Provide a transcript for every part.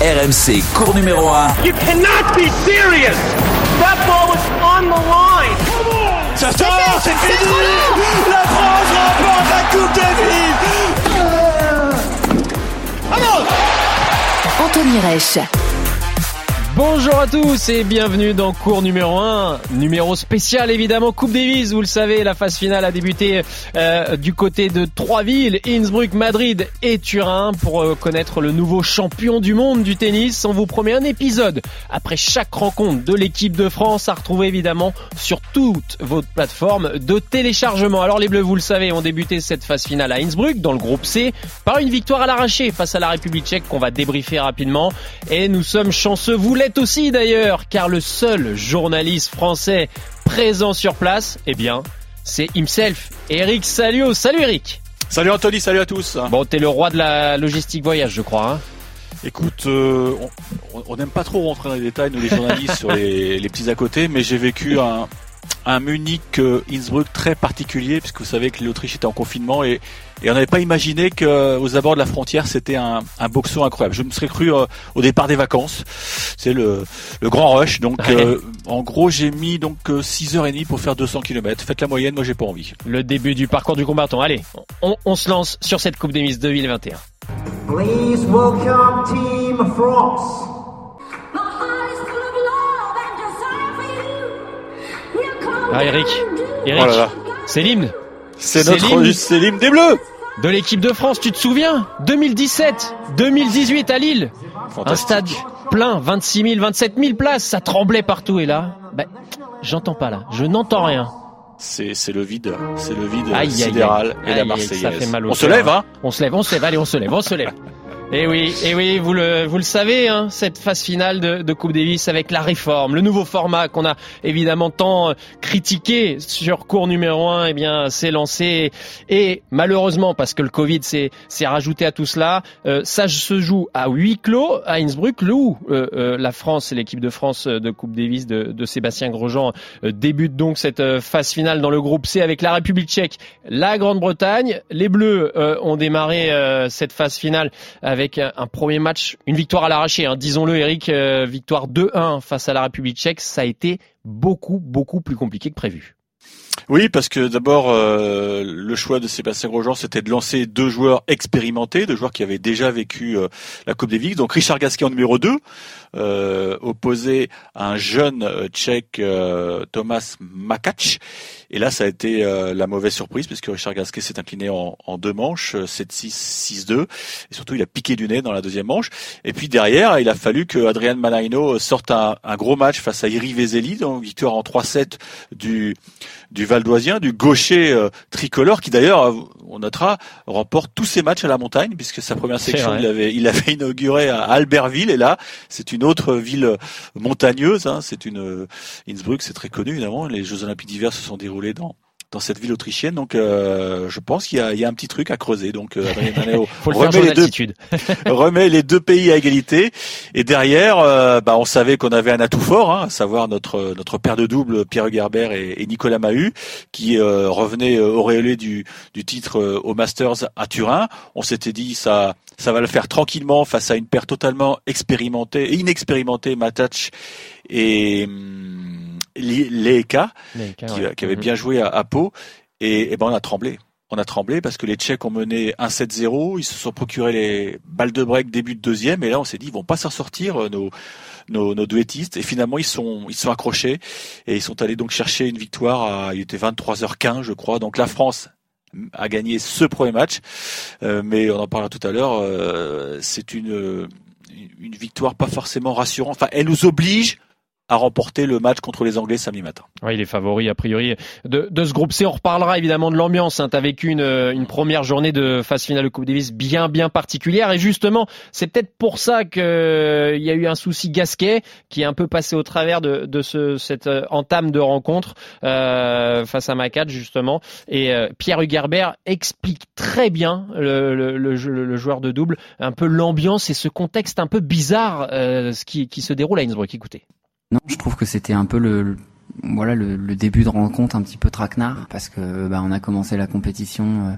RMC, cours numéro 1. You cannot be serious. That ball was on the line. Ça sort, c'est fini. La France remporte la Coupe Davis. Anthony Reich. Bonjour à tous et bienvenue dans cours numéro 1, numéro spécial évidemment Coupe Davis, vous le savez, la phase finale a débuté euh, du côté de trois villes, Innsbruck, Madrid et Turin pour euh, connaître le nouveau champion du monde du tennis. On vous promet un épisode après chaque rencontre de l'équipe de France à retrouver évidemment sur toutes vos plateformes de téléchargement. Alors les Bleus, vous le savez, ont débuté cette phase finale à Innsbruck dans le groupe C par une victoire à l'arraché face à la République tchèque qu'on va débriefer rapidement et nous sommes chanceux, vous l'êtes aussi d'ailleurs, car le seul journaliste français présent sur place, eh bien, c'est himself, Eric Salio. Salut Eric Salut Anthony, salut à tous. Bon, t'es le roi de la logistique voyage, je crois. Hein Écoute, euh, on n'aime pas trop rentrer dans les détails, nous les journalistes, sur les, les, petits à côté, mais j'ai vécu un, un Munich euh, Innsbruck très particulier puisque vous savez que l'Autriche était en confinement et, et on n'avait pas imaginé qu'aux abords de la frontière c'était un, un boxon incroyable. Je me serais cru euh, au départ des vacances, c'est le, le grand rush. Donc Ouais. euh, en gros j'ai mis donc 6h30 pour faire 200 km. Faites la moyenne, moi j'ai pas envie. Le début du parcours du combattant. Allez, on, on se lance sur cette Coupe 2021. Please welcome Team France. You. Now come Ah Eric, Eric, Oh c'est l'hymne C'est notre l'hymne des Bleus. de l'équipe de France, tu te souviens? 2017, 2018 à Lille. Un stade plein, 26 000, 27 000 places, ça tremblait partout et là, ben, j'entends pas là, je n'entends rien. C'est c'est le vide, c'est le vide Aïe, sidéral aïe. et la Marseillaise. ça fait mal au on se lève, hein? On se lève, on se lève, allez, on se lève, on se lève. Et oui, et oui, vous le, vous le savez, hein, cette phase finale de, de Coupe Davis avec la réforme, le nouveau format qu'on a évidemment tant euh, critiqué sur cours numéro 1, eh bien, s'est lancé. Et malheureusement, parce que le Covid s'est rajouté à tout cela, euh, ça se joue à huis clos à Innsbruck, où euh, euh, la France et l'équipe de France euh, de Coupe Davis de, de Sébastien Grosjean débute donc cette phase finale dans le groupe C avec la République tchèque, la Grande-Bretagne. Les Bleus ont démarré cette phase finale un, un premier match, une victoire à l'arraché. Hein. Disons-le, Eric, euh, victoire 2-1 face à la République tchèque. Ça a été beaucoup, beaucoup plus compliqué que prévu. Oui, parce que d'abord, euh, le choix de Sébastien Grosjean, c'était de lancer deux joueurs expérimentés, deux joueurs qui avaient déjà vécu euh, la Coupe Davis. Donc Richard Gasquet en numéro 2, euh, opposé à un jeune tchèque, Thomas Makac. Et là, ça a été la mauvaise surprise, puisque Richard Gasquet s'est incliné en, deux manches, euh, 7-6, 6-2. Et surtout, il a piqué du nez dans la deuxième manche. Et puis derrière, il a fallu que Adrian Manaino sorte un, un gros match face à Iri Veseli, donc victoire en 3-7 du du Valdoisien, du gaucher euh, tricolore, qui d'ailleurs, euh, on notera, remporte tous ses matchs à la montagne, puisque sa première section, il avait, il avait inauguré à Albertville, et là, c'est une autre ville montagneuse, hein, c'est une euh, Innsbruck, c'est très connu évidemment, les Jeux Olympiques d'hiver se sont déroulés dans dans cette ville autrichienne, donc euh, je pense qu'il y y a un petit truc à creuser. Donc euh, Adrien Maneo le remet les deux remet les deux pays à égalité. Et derrière, euh, bah, on savait qu'on avait un atout fort, hein, à savoir notre notre paire de double Pierre Gerber et, et Nicolas Mahut, qui euh, revenait euh, auréolé du du titre au Masters à Turin. On s'était dit ça ça va le faire tranquillement face à une paire totalement expérimentée et inexpérimentée, Matach et hum, Mais, qui, ouais. qui avait Mhm. bien joué à, à Pau. Et, et ben on a tremblé. On a tremblé parce que les Tchèques ont mené 1-7-0. Ils se sont procuré les balles de break début de deuxième. Et là, on s'est dit, ils vont pas s'en sortir, euh, nos, nos, nos duettistes. Et finalement, ils sont, ils sont accrochés. Et ils sont allés donc chercher une victoire à, il était 23h15, je crois. Donc la France a gagné ce premier match. Euh, mais on en parlera tout à l'heure. euh, c'est une, une victoire pas forcément rassurante. Enfin, elle nous oblige à remporter le match contre les Anglais samedi matin. Oui, il est favori a priori de, de ce groupe C. On reparlera évidemment de l'ambiance. Hein. Tu as vécu une, une première journée de phase finale de Coupe Davis bien bien particulière et justement c'est peut-être pour ça qu'il y a eu un souci Gasquet qui est un peu passé au travers de, de ce, cette euh, entame de rencontre euh, face à Macat justement. Et euh, Pierre Hugerbert explique très bien le, le, le, le joueur de double un peu l'ambiance et ce contexte un peu bizarre euh, ce qui, qui se déroule à Innsbruck. Écoutez. Non, je trouve que c'était un peu le, voilà le, début de rencontre un petit peu traquenard parce que bah, on a commencé la compétition, euh,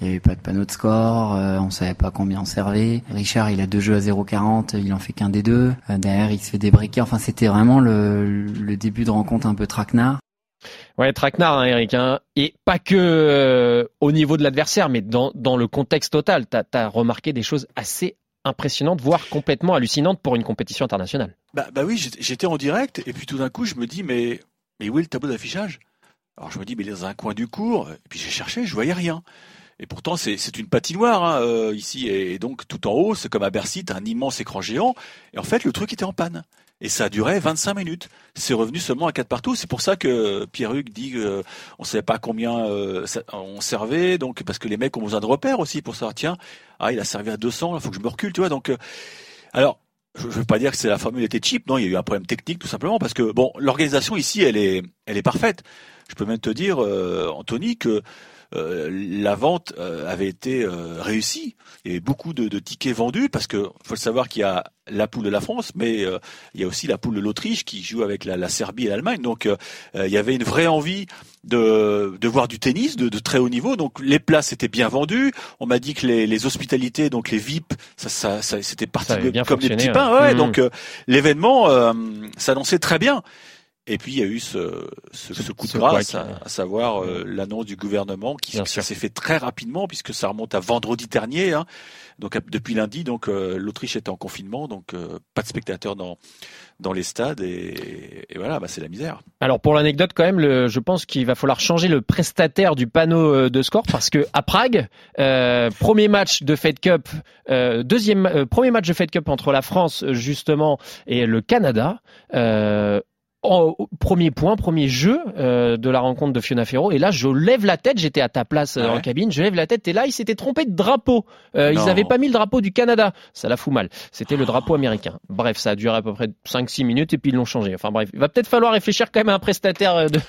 il n'y avait pas de panneau de score, euh, on savait pas combien on servait. Richard il a deux jeux à 0,40, il en fait qu'un des deux. Euh, derrière il se fait débriquer. Enfin c'était vraiment le, début de rencontre un peu traquenard. Ouais, traquenard, hein, Eric. Hein. Et pas que euh, au niveau de l'adversaire, mais dans, dans le contexte total. Tu as, remarqué des choses assez impressionnantes, voire complètement hallucinantes pour une compétition internationale. Bah, bah oui, j'étais- en direct et puis tout d'un coup je me dis mais où est le tableau d'affichage? Alors je me dis mais il est dans un coin du cours et puis j'ai cherché, je voyais rien. Et pourtant c'est une patinoire hein, euh, ici et, donc tout en haut c'est comme à Bercy, un immense écran géant et en fait le truc était en panne. Et ça a duré 25 minutes. C'est revenu seulement à 4 partout. C'est pour ça que Pierre-Hugues dit qu'on ne savait pas combien euh, on servait, donc parce que les mecs ont besoin de repères aussi pour savoir tiens, ah il a servi à 200, il faut que je me recule, tu vois. Donc euh, alors je ne veux pas dire que la formule était cheap, non, il y a eu un problème technique tout simplement parce que bon, l'organisation ici, elle est, elle est parfaite. Je peux même te dire, euh, Anthony, que euh, la vente euh, avait été euh, réussie. Il y avait beaucoup de, de tickets vendus parce que faut le savoir qu'il y a la poule de la France, mais euh, il y a aussi la poule de l'Autriche qui joue avec la, la Serbie et l'Allemagne. Donc euh, euh, il y avait une vraie envie de, de voir du tennis de, de très haut niveau. Donc les places étaient bien vendues. On m'a dit que les, les hospitalités, donc les VIP, ça, ça, ça c'était parti Ça avait bien comme des petits pains. ouais. Mhm. Donc euh, l'événement euh, s'annonçait très bien. Et puis il y a eu ce, ce, ce coup de ce grâce, à, savoir euh, l'annonce du gouvernement qui s'est fait très rapidement puisque ça remonte à vendredi dernier. Hein. Donc depuis lundi, donc euh, l'Autriche était en confinement, donc euh, pas de spectateurs dans dans les stades et, et voilà, bah, c'est la misère. Alors pour l'anecdote quand même, le, je pense qu'il va falloir changer le prestataire du panneau de score parce que à Prague, premier match de Fed Cup, deuxième premier match de Fed Cup entre la France justement et le Canada. Euh, en- premier point, premier jeu euh, de la rencontre de Fiona Ferro. Et là, je lève la tête. J'étais à ta place euh, Ouais. en cabine. Je lève la tête. Et là, ils s'étaient trompés de drapeau. Euh, ils n'avaient pas mis le drapeau du Canada. Ça la fout mal. C'était le drapeau américain. Bref, ça a duré à peu près 5-6 minutes et puis ils l'ont changé. Enfin bref, il va peut-être falloir réfléchir quand même à un prestataire euh, de, de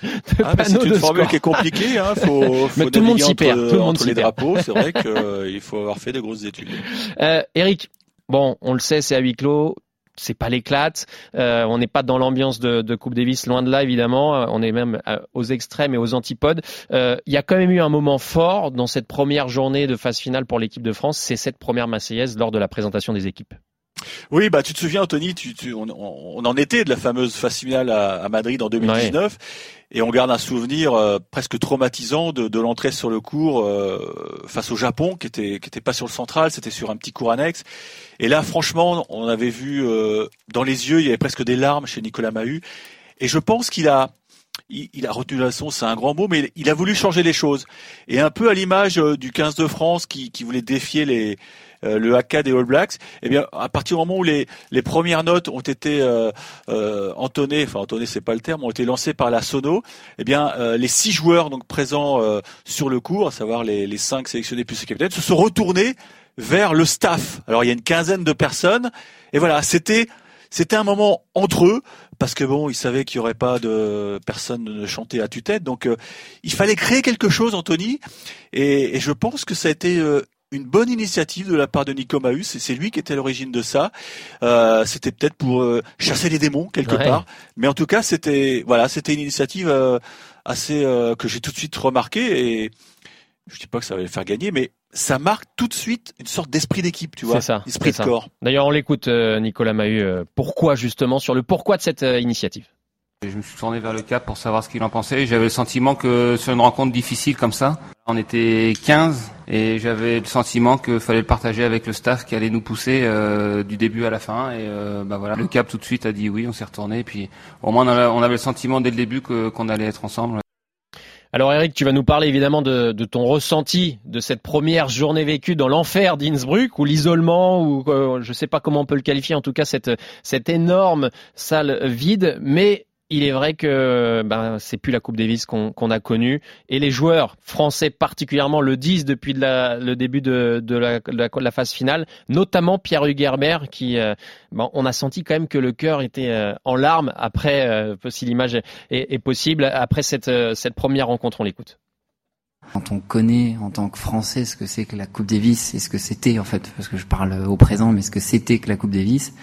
Ah, c'est une de formule score. qui est compliquée. Hein. Faut, faut Mais tout le monde s'y perd, tout le monde les perd. drapeaux. C'est vrai qu'il faut avoir fait de grosses études. Euh, Eric, bon, on le sait, c'est à huis clos. C'est pas l'éclate. Euh, on n'est pas dans l'ambiance de, Coupe Davis, loin de là évidemment. Euh, On est même euh, aux extrêmes et aux antipodes. Il y a quand même eu un moment fort dans cette première journée de phase finale pour l'équipe de France. C'est cette première Marseillaise lors de la présentation des équipes. Oui, bah tu te souviens, Anthony, tu, tu, on, on- en était de la fameuse phase finale à, à Madrid en 2019, et on garde un souvenir euh, presque traumatisant de, de l'entrée sur le cours euh, face au Japon, qui était qui était pas sur le central, c'était sur un petit cours annexe. Et là, franchement, on avait vu euh, dans les yeux, il y avait presque des larmes chez Nicolas Mahut, et je pense qu'il a il, il a retenu la leçon, c'est un grand mot, mais il a voulu changer les choses. Et un peu à l'image euh, du 15 de France qui, qui voulait défier les, le haka des All Blacks, eh bien, à partir du moment où les, les premières notes ont été euh, euh, entonnées, enfin entonnées c'est pas le terme, ont été lancées par la sono, eh bien, euh, les six joueurs donc présents euh, sur le cours, à savoir les, les cinq sélectionnés plus les capitaines, se sont retournés vers le staff. Alors il y a une quinzaine de personnes, et voilà, c'était c'était un moment entre eux parce que bon, ils savaient qu'il y aurait pas de personne de chanter à tue-tête, donc euh, il fallait créer quelque chose, Anthony, et, et je pense que ça a été euh, une bonne initiative de la part de Nico Mahus, et c'est lui qui était à l'origine de ça. Euh, c'était peut-être pour euh, chasser les démons quelque Ouais. part, mais en tout cas c'était voilà, c'était une initiative euh, assez euh, que j'ai tout de suite remarqué et je dis pas que ça va les faire gagner, mais ça marque tout de suite une sorte d'esprit d'équipe, tu vois, ça, esprit de ça. corps. D'ailleurs, on l'écoute, euh, Nicolas Mahut. euh, pourquoi justement sur le pourquoi de cette initiative Je me suis tourné vers le cap pour savoir ce qu'il en pensait. J'avais le sentiment que sur une rencontre difficile comme ça, on était 15 et j'avais le sentiment qu'il fallait le partager avec le staff qui allait nous pousser euh, du début à la fin. Et euh, bah voilà, le cap tout de suite a dit oui, on s'est retourné. Et puis au moins on avait, le sentiment dès le début qu'on allait être ensemble. Alors Eric, tu vas nous parler évidemment de, ton ressenti de cette première journée vécue dans l'enfer d'Innsbruck, ou l'isolement, ou euh, je sais pas comment on peut le qualifier, en tout cas cette, cette énorme salle vide, mais il est vrai que ben, c'est plus la Coupe Davis qu'on a connue, et les joueurs français particulièrement le disent depuis le début de, la, phase finale, notamment Pierre Hugerbert, qui, euh, ben, on a senti quand même que le cœur était euh, en larmes après, euh, si l'image est, possible, après cette, euh, cette première rencontre. On l'écoute. Quand on connaît en tant que Français ce que c'est que la Coupe Davis et ce que c'était en fait, parce que je parle au présent, mais ce que c'était que la Coupe Davis,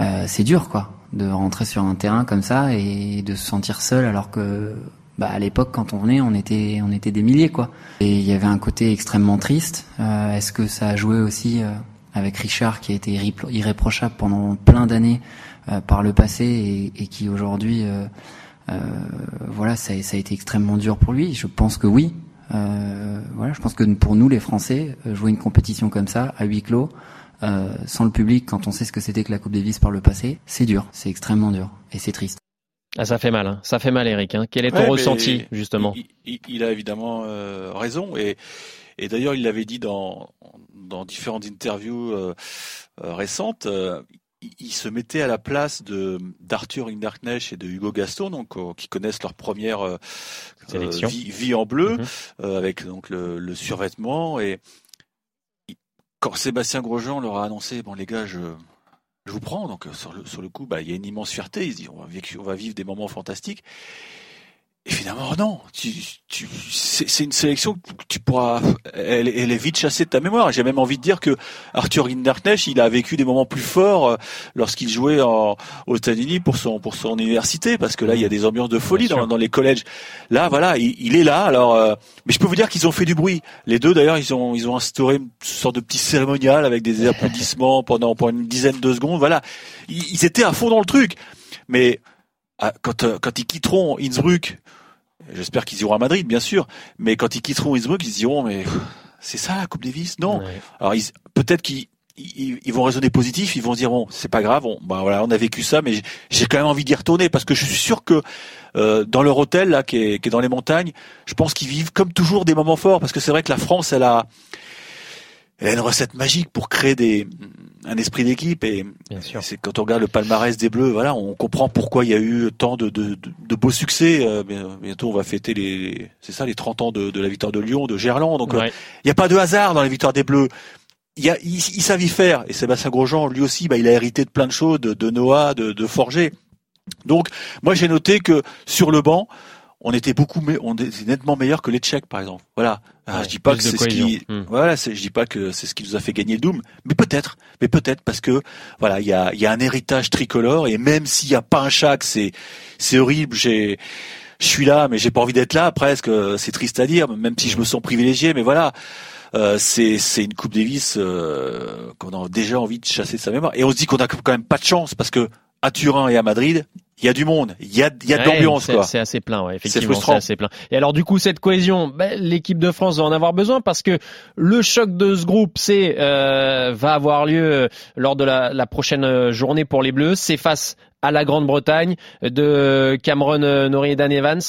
euh, c'est dur quoi de rentrer sur un terrain comme ça et de se sentir seul alors que bah, à l'époque quand on venait on était on était des milliers quoi. Et il y avait un côté extrêmement triste. Euh, est-ce que ça a joué aussi euh, avec Richard qui a été irrépro- irréprochable pendant plein d'années euh, par le passé et, et qui aujourd'hui euh, euh, voilà ça, ça a été extrêmement dur pour lui? Je pense que oui. Euh, voilà je pense que pour nous les Français jouer une compétition comme ça à huis clos euh, sans le public quand on sait ce que c'était que la Coupe Davis par le passé c'est dur c'est extrêmement dur et c'est triste Ah, ça fait mal, hein. ça fait mal, Eric. Hein. Quel est ton Ouais, ressenti, justement? il, il- il a évidemment euh, raison et, et d'ailleurs il l'avait dit dans, dans différentes interviews euh, récentes. euh, il, il se mettait à la place de d'Arthur Hinderknecht et de Hugo Gaston, donc euh, qui connaissent leur première euh, Sélection. euh, vie, vie en bleu Mhm. euh, avec donc le, le survêtement et quand Sébastien Grosjean leur a annoncé bon les gars je vous prends donc sur le coup bah il y a une immense fierté. Ils se vivre, on va vivre des moments fantastiques et finalement non. Tu, tu c'est une sélection que tu pourras elle, elle est vite chassée de ta mémoire. J'ai même envie de dire que Arthur Hinderknecht il a vécu des moments plus forts euh, lorsqu'il jouait en, aux États-Unis pour son pour son université parce que là il y a des ambiances de folie dans, dans les collèges. Là voilà il, il est là alors euh, mais je peux vous dire qu'ils ont fait du bruit. Les deux d'ailleurs ils ont ils ont instauré une sorte de petit cérémonial avec des applaudissements pendant pendant une dizaine de secondes voilà. Ils, ils étaient à fond dans le truc. Mais ah, quand euh, quand ils quitteront Innsbruck j'espère qu'ils iront à Madrid bien sûr. Mais quand ils quitteront Innsbruck ils se diront mais c'est ça la Coupe Davis? Non. Ouais. alors ils- peut-être qu'ils ils, ils vont raisonner positif, ils vont se dire bon c'est pas grave, on, bah voilà on a vécu ça, mais j'ai- j'ai quand même envie d'y retourner parce que je suis sûr que euh, dans leur hôtel là qui est, qui est dans les montagnes, je pense qu'ils vivent comme toujours des moments forts parce que c'est vrai que la France elle a elle a une recette magique pour créer des un esprit d'équipe et sûr. c'est quand on regarde le palmarès des Bleus, voilà, on comprend pourquoi il y a eu tant de, de, de, beaux succès. Euh, bien- bientôt, on va fêter les, c'est ça, les 30 ans de, de la victoire de Lyon, de Gerland. Donc, euh, Ouais. il n'y a pas de hasard dans la victoire des Bleus. Il y a, ils savent y faire. Et Sébastien Grosjean, lui aussi, bah, il a hérité de plein de choses, de, de Noah, de, de Forger. Donc, moi, j'ai noté que sur le banc, on était beaucoup, me- on était nettement meilleur que les Tchèques, par exemple. Voilà. Ah, Ouais, je dis pas que c'est ce qui. Hmm. voilà, je dis pas que c'est ce qui nous a fait gagner le Doom, mais peut-être, mais peut-être parce que voilà, il y a, il y a un héritage tricolore et même s'il y a pas un chac, c'est, c'est horrible. J'ai, je suis là, mais j'ai pas envie d'être là. Presque, c'est triste à dire, même si je me sens privilégié, mais voilà. Euh, c'est c'est une Coupe Davis euh, qu'on a déjà envie de chasser de sa mémoire et on se dit qu'on a quand même pas de chance parce que à Turin et à Madrid il y a du monde il y a il y a de l'ambiance c'est- quoi C'est assez plein, ouais, effectivement, c'est assez plein. Et alors du coup, cette cohésion, ben, l'équipe de France va en avoir besoin parce que le choc de ce groupe, c'est euh, va avoir lieu euh, lors de la, la prochaine euh, journée pour les Bleus. C'est face à la Grande-Bretagne de Cameron Norrie et Dan Evans.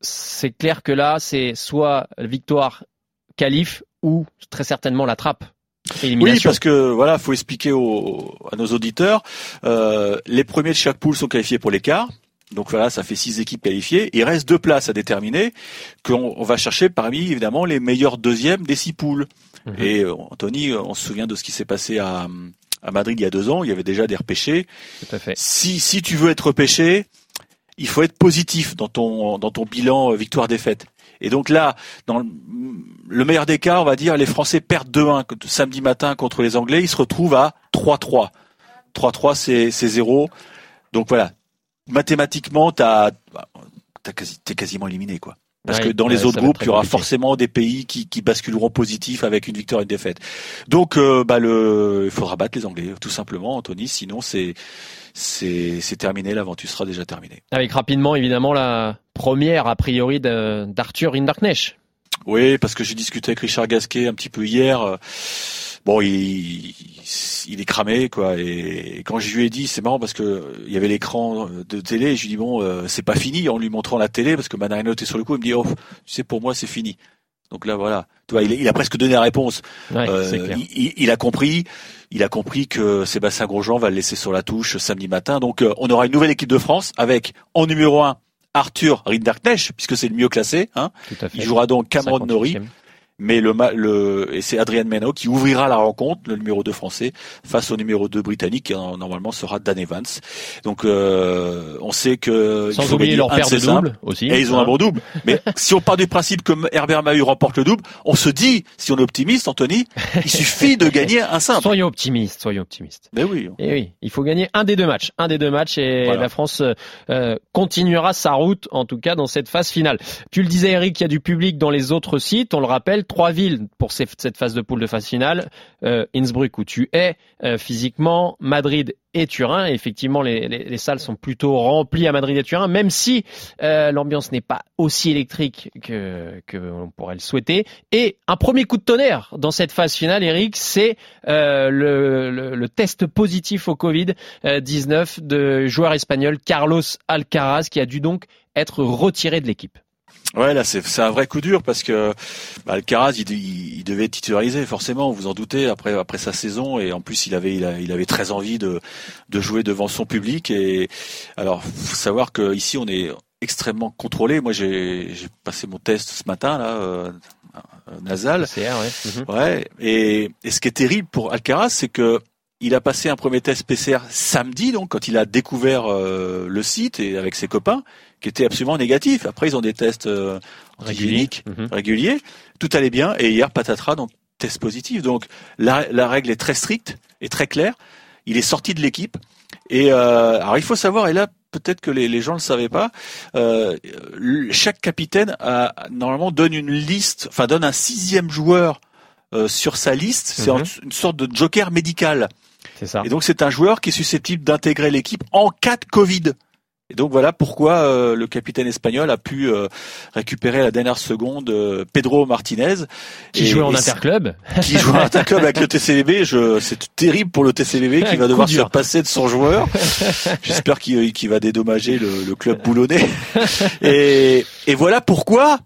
C'est clair que là, c'est soit victoire qualif ou très certainement la trappe. Oui, parce que voilà, faut expliquer aux, à nos auditeurs. euh, les premiers de chaque poule sont qualifiés pour l'écart. Donc voilà, ça fait six équipes qualifiées. Il reste deux places à déterminer qu'on on va chercher parmi évidemment les meilleurs deuxièmes des six poules. Mhm. Et euh, Anthony, on se souvient de ce qui s'est passé à, à Madrid il y a deux ans. Il y avait déjà des repêchés. Tout à fait. Si si tu veux être repêché, il faut être positif dans ton dans ton bilan euh, victoire-défaite. Et donc là, dans le, le meilleur des cas, on va dire, les Français perdent 2-1 que- samedi matin contre les Anglais, ils se retrouvent à 3-3. 3-3, c'est c'est zéro. Donc voilà, mathématiquement, t'as t'as quasi, t'es quasiment éliminé quoi. Parce Ouais, que dans ouais, les autres groupes, il y aura compliqué. forcément des pays qui, qui basculeront positif avec une victoire et une défaite. Donc, euh, bah le, il faudra battre les Anglais, tout simplement, Anthony. Sinon, c'est c'est c'est terminé. L'aventure sera déjà terminée. Avec rapidement, évidemment, la première, a priori, d'Arthur Hinderknecht. Oui, parce que j'ai discuté avec Richard Gasquet un petit peu hier. euh, Bon, il, il est cramé, quoi. Et quand je lui ai dit, c'est marrant parce que il y avait l'écran de télé. Et je lui ai dit bon, euh, c'est pas fini en lui montrant la télé parce que Manarino était sur le coup. Il me dit oh, tu sais, pour moi, c'est fini. Donc là, voilà. Tu vois, il, il a presque donné la réponse. Ouais, Euh, il, il- il a compris. Il a compris que Sébastien Grosjean va le laisser sur la touche samedi matin. Donc, euh, on aura une nouvelle équipe de France avec en numéro un Arthur Rinderknecht puisque c'est le mieux classé. Hein. Tout à fait. Il jouera donc Cameron Norrie. 58e. mais le, le et c'est Adrien Meno qui ouvrira la rencontre, le numéro 2 français, face au numéro 2 britannique qui euh, normalement sera Dan Evans. Donc euh, on sait que Sans oublier leur paire de doubles aussi. Et ils ont hein. un bon double. Mais si on part du principe que Herbert Mahut remporte le double, on se dit, si on est optimiste, Anthony, il suffit de gagner un simple. Soyons optimistes, soyons optimistes. Mais oui. Et oui, il faut gagner un des deux matchs, un des deux matchs, et Voilà. la France euh, continuera sa route, en tout cas dans cette phase finale. Tu le disais, Eric, il y a du public dans les autres sites. On le rappelle, trois villes pour cette phase de poule de phase finale euh, Innsbruck où tu es euh, physiquement, Madrid et Turin. Effectivement, les, les- les salles sont plutôt remplies à Madrid et Turin, même si euh, l'ambiance n'est pas aussi électrique que que on pourrait le souhaiter. Et un premier coup de tonnerre dans cette phase finale, Eric, c'est le, le- test positif au Covid 19 de joueur espagnol Carlos Alcaraz qui a dû donc être retiré de l'équipe. Ouais, là, c'est c'est un vrai coup dur parce que bah, Alcaraz, il, il, il devait être titularisé forcément. Vous en doutez après après sa saison et en plus il avait il, a- il avait très envie de de jouer devant son public et alors faut savoir que ici on est extrêmement contrôlé. Moi, j'ai j'ai passé mon test ce matin là euh, euh, nasal. PCR, ouais. Mhm. Ouais. Et, et ce qui est terrible pour Alcaraz, c'est que il a passé un premier test PCR samedi, donc quand il a découvert euh, le site et avec ses copains, qui était absolument négatif. Après, ils ont des tests euh, antigéniques Mhm. réguliers. Tout allait bien. Et hier, patatras, donc test positif. Donc la, la règle est très stricte et très claire. Il est sorti de l'équipe. Et euh, alors il faut savoir, et là peut-être que les, les gens ne le savaient pas, euh, chaque capitaine a, normalement donne une liste, enfin donne un sixième joueur euh, sur sa liste. C'est Mhm. une sorte de joker médical. C'est ça. Et donc c'est un joueur qui est susceptible d'intégrer l'équipe en cas de Covid. Et donc voilà pourquoi euh, le capitaine espagnol a pu euh, récupérer à la dernière seconde euh, Pedro Martinez. Qui Et- jouait en et interclub. qui joue en interclub avec le TCBB. C'est terrible pour le TCBB qui va devoir se passer de son joueur. J'espère qu'il, va dédommager le, le club boulonnais. Et, et voilà pourquoi,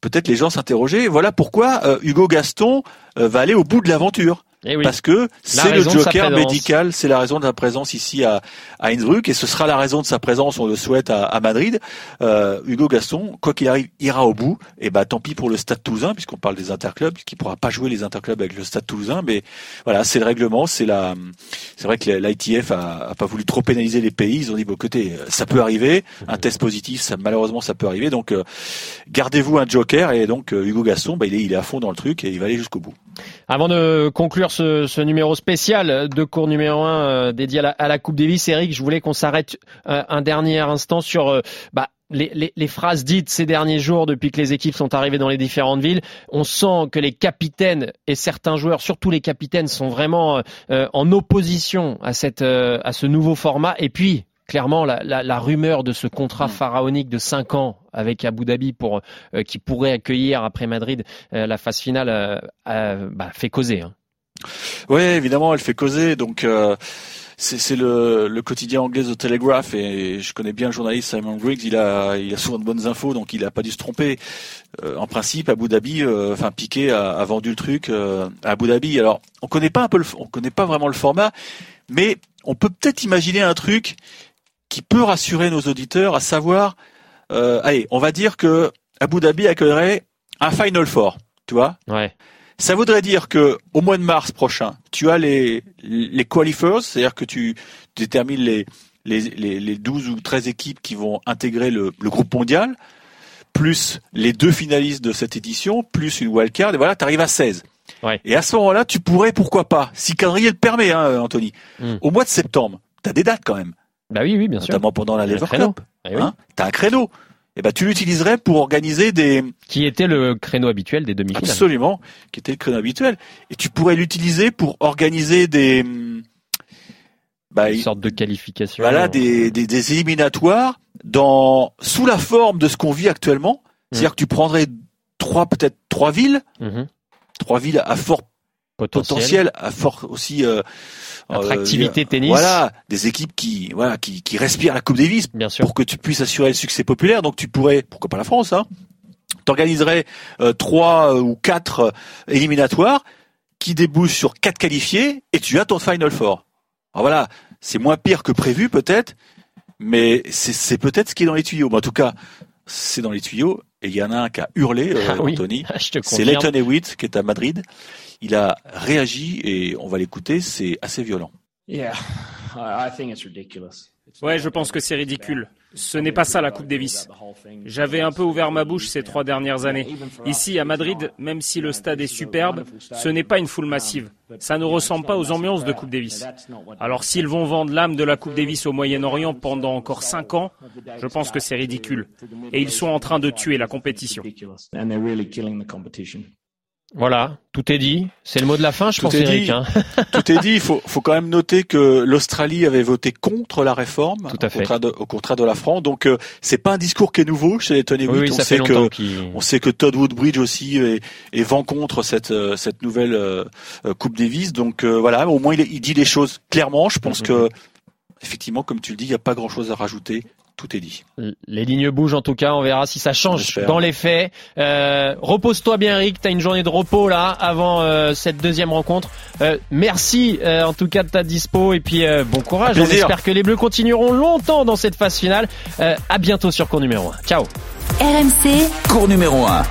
peut-être les gens s'interrogeaient, voilà pourquoi euh, Hugo Gaston euh, va aller au bout de l'aventure. Oui. Parce que c'est le joker médical, c'est la raison de sa présence ici à, à Innsbruck et ce sera la raison de sa présence, on le souhaite, à, à Madrid. Euh, Hugo Gaston, quoi qu'il arrive, ira au bout. Et bah tant pis pour le Stade Toulousain, puisqu'on parle des interclubs, qui pourra pas jouer les interclubs avec le Stade Toulousain. Mais voilà, c'est le règlement, c'est la, c'est vrai que l'ITF a, a pas voulu trop pénaliser les pays. Ils ont dit bon, écoutez, ça peut arriver, un test positif, ça malheureusement ça peut arriver. Donc euh, gardez-vous un joker et donc euh, Hugo Gaston, bah, il est, il est à fond dans le truc et il va aller jusqu'au bout. Avant de conclure ce, numéro spécial de cours numéro 1 dédié à la, à la Coupe Eric, je voulais qu'on s'arrête euh, un dernier instant sur euh, bah, les, phrases dites ces derniers jours depuis que les équipes sont arrivées dans les différentes villes. On sent que les capitaines et certains joueurs, surtout les capitaines, sont vraiment euh, en opposition à, cette, euh, à ce nouveau format. Et puis, clairement, la, la- la rumeur de ce contrat pharaonique de 5 ans avec Abu Dhabi pour euh, qui pourrait accueillir après Madrid euh, la phase finale euh, bah, fait causer. hein. Oui, évidemment, elle fait causer. Donc, c'est le, le quotidien anglais The Telegraph et je connais bien le journaliste Simon Griggs. Il a, il a souvent de bonnes infos, donc il a pas dû se tromper. Euh, en principe, Abu Dhabi, euh, enfin Piqué a, a vendu le truc euh, à Abu Dhabi. Alors, on connaît pas un peu, le, on connaît pas vraiment le format, mais on peut peut-être imaginer un truc qui peut rassurer nos auditeurs, à savoir, euh, allez, on va dire que Abu Dhabi accueillerait un Final Four, tu vois. Ouais. Ça voudrait dire que au mois de mars prochain, tu as les les qualifiers, c'est-à-dire que tu détermines les les, les les 12 ou 13 équipes qui vont intégrer le, le groupe mondial, plus les deux finalistes de cette édition, plus une wildcard, et voilà, tu arrives à 16. Ouais. Et à ce moment-là, tu pourrais, pourquoi pas, si le calendrier le permet, hein, Anthony, Mm. au mois de septembre, tu as des dates quand même, Bah oui, oui, bien sûr. notamment pendant la Un Lever créneau. Cup. Eh oui. Hein tu as un créneau. Et ben tu l'utiliserais pour organiser des, Qui était le créneau habituel des demi-finales. Absolument, qui était le créneau habituel. Et tu pourrais l'utiliser pour organiser des, hum, bah, Une sorte de qualification. voilà, des, des, des éliminatoires dans sous la forme de ce qu'on vit actuellement. C'est-à-dire que tu prendrais trois, peut-être trois villes, Mhm. trois villes à fort Potentiel. potentiel, à fort aussi euh, Attractivité euh, tennis. Voilà, des équipes qui, voilà, qui, qui respirent la Coupe Davis Bien sûr. pour que tu puisses assurer le succès populaire. Donc tu pourrais, pourquoi pas la France, hein, t'organiserais euh, trois euh, ou quatre euh, éliminatoires qui débouchent sur quatre qualifiés et tu as ton Final Four. Alors voilà, c'est moins pire que prévu peut-être, mais c'est c'est peut-être ce qui est dans les tuyaux. Mais en tout cas, c'est dans les tuyaux Et il y en a un qui a hurlé, euh, Ah oui, Anthony. C'est. Leighton Hewitt qui est à Madrid. Il a réagi et on va l'écouter. C'est assez violent. Ouais, je pense que c'est ridicule. Ce n'est pas ça la Coupe Davis. J'avais un peu ouvert ma bouche ces trois dernières années. Ici, à Madrid, même si le stade est superbe, ce n'est pas une foule massive. Ça ne ressemble pas aux ambiances de Coupe Davis. Alors s'ils vont vendre l'âme de la Coupe Davis au Moyen-Orient pendant encore cinq ans, je pense que c'est ridicule. Et ils sont en train de tuer la compétition. Voilà, tout est dit. C'est le mot de la fin, je Tout pense, est Eric. dit. hein. Tout est dit. Il faut, faut quand même noter que l'Australie avait voté contre la réforme, Tout à au, fait. contraire de, au contraire de la France. Donc euh, c'est pas un discours qui est nouveau chez Leighton Hewitt. Oui, oui, on sait que longtemps qu'il... On sait que Todd Woodbridge aussi est, est vent contre cette euh, cette nouvelle euh, euh, Coupe Davis. Donc voilà, au moins il, il dit les choses clairement. Je pense Mhm. que effectivement, comme tu le dis, il n'y a pas grand chose à rajouter. Tout est dit. Les lignes bougent en tout cas, on verra si ça change dans les faits. Euh, repose-toi bien Eric, t'as une journée de repos là avant euh, cette deuxième rencontre. Euh, merci euh, en tout cas de ta dispo et puis euh, bon courage. On espère que les Bleus continueront longtemps dans cette phase finale. Euh, à bientôt sur cours numéro 1. Ciao RMC, cours numéro 1.